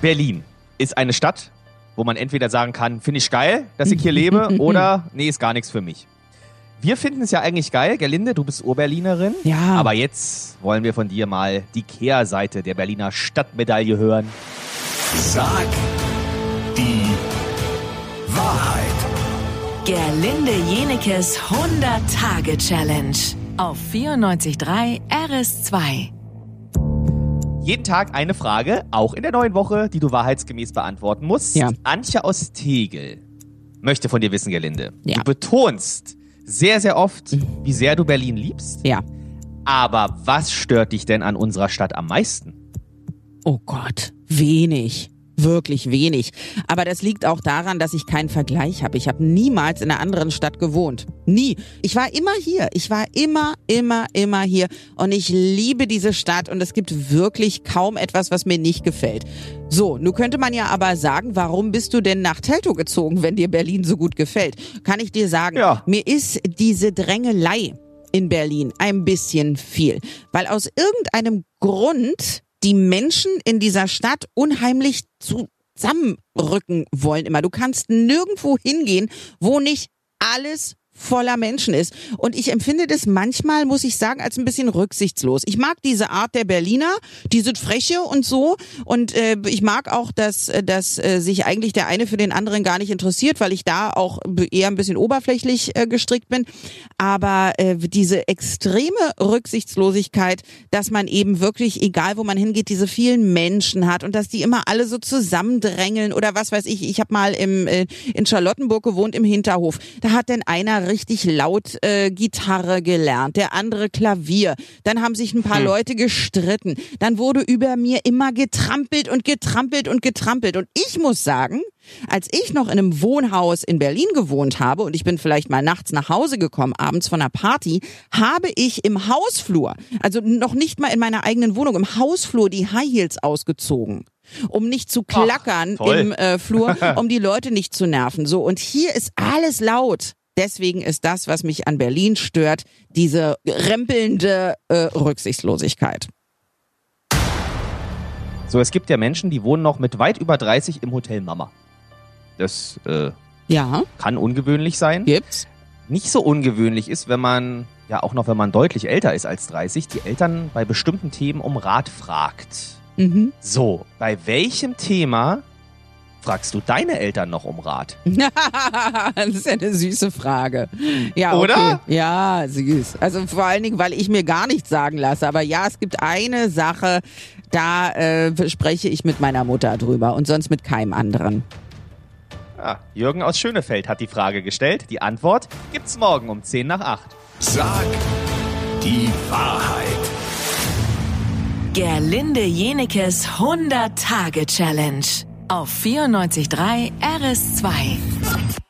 Berlin ist eine Stadt, wo man entweder sagen kann, finde ich geil, dass ich hier lebe, oder nee, ist gar nichts für mich. Wir finden es ja eigentlich geil, Gerlinde, du bist Urberlinerin. Ja. Aber jetzt wollen wir von dir mal die Kehrseite der Berliner Stadtmedaille hören. Sag die Wahrheit. Gerlinde Jenekes 100-Tage-Challenge auf 94.3 RS2. Jeden Tag eine Frage, auch in der neuen Woche, die du wahrheitsgemäß beantworten musst. Ja. Antje aus Tegel möchte von dir wissen, Gerlinde. Ja. Du betonst sehr, sehr oft, wie sehr du Berlin liebst. Ja. Aber was stört dich denn an unserer Stadt am meisten? Oh Gott, wenig. Wirklich wenig. Aber das liegt auch daran, dass ich keinen Vergleich habe. Ich habe niemals in einer anderen Stadt gewohnt. Nie. Ich war immer hier. Ich war immer, immer, immer hier. Und ich liebe diese Stadt und es gibt wirklich kaum etwas, was mir nicht gefällt. So, nun könnte man ja aber sagen, warum bist du denn nach Teltow gezogen, wenn dir Berlin so gut gefällt? Kann ich dir sagen, Ja. mir ist diese Drängelei in Berlin ein bisschen viel, weil aus irgendeinem Grund die Menschen in dieser Stadt unheimlich zusammenrücken wollen immer. Du kannst nirgendwo hingehen, wo nicht alles voller Menschen ist. Und ich empfinde das manchmal, muss ich sagen, als ein bisschen rücksichtslos. Ich mag diese Art der Berliner, die sind freche und so. Und äh, ich mag auch, dass, äh, dass äh, sich eigentlich der eine für den anderen gar nicht interessiert, weil ich da auch eher ein bisschen oberflächlich äh, gestrickt bin. Aber äh, diese extreme Rücksichtslosigkeit, dass man eben wirklich, egal wo man hingeht, diese vielen Menschen hat und dass die immer alle so zusammendrängeln oder was weiß ich. Ich habe mal im, äh, in Charlottenburg gewohnt im Hinterhof. Da hat denn einer richtig laut äh, Gitarre gelernt, der andere Klavier. Dann haben sich ein paar Leute gestritten. Dann wurde über mir immer getrampelt und getrampelt und getrampelt. Und ich muss sagen, als ich noch in einem Wohnhaus in Berlin gewohnt habe und ich bin vielleicht mal nachts nach Hause gekommen, abends von einer Party, habe ich im Hausflur, also noch nicht mal in meiner eigenen Wohnung, im Hausflur die High Heels ausgezogen. Um nicht zu klackern toll. im äh, Flur, um die Leute nicht zu nerven. So, und hier ist alles laut. Deswegen ist das, was mich an Berlin stört, diese rempelnde äh, Rücksichtslosigkeit. So, es gibt ja Menschen, die wohnen noch mit weit über 30 im Hotel Mama. Das äh, Ja, kann ungewöhnlich sein. gibt's. Nicht so ungewöhnlich ist, wenn man, ja auch noch wenn man deutlich älter ist als 30, die Eltern bei bestimmten Themen um Rat fragt. Mhm. So, bei welchem Thema fragst du deine Eltern noch um Rat? das ist ja eine süße Frage. Ja, Oder? Okay. Ja, süß. Also vor allen Dingen, weil ich mir gar nichts sagen lasse. Aber ja, es gibt eine Sache, da äh, spreche ich mit meiner Mutter drüber und sonst mit keinem anderen. Ah, Jürgen aus Schönefeld hat die Frage gestellt. Die Antwort gibt's morgen um 10 nach 8. Sag die Wahrheit. Gerlinde Jenekes 100-Tage-Challenge auf 94.3 RS2.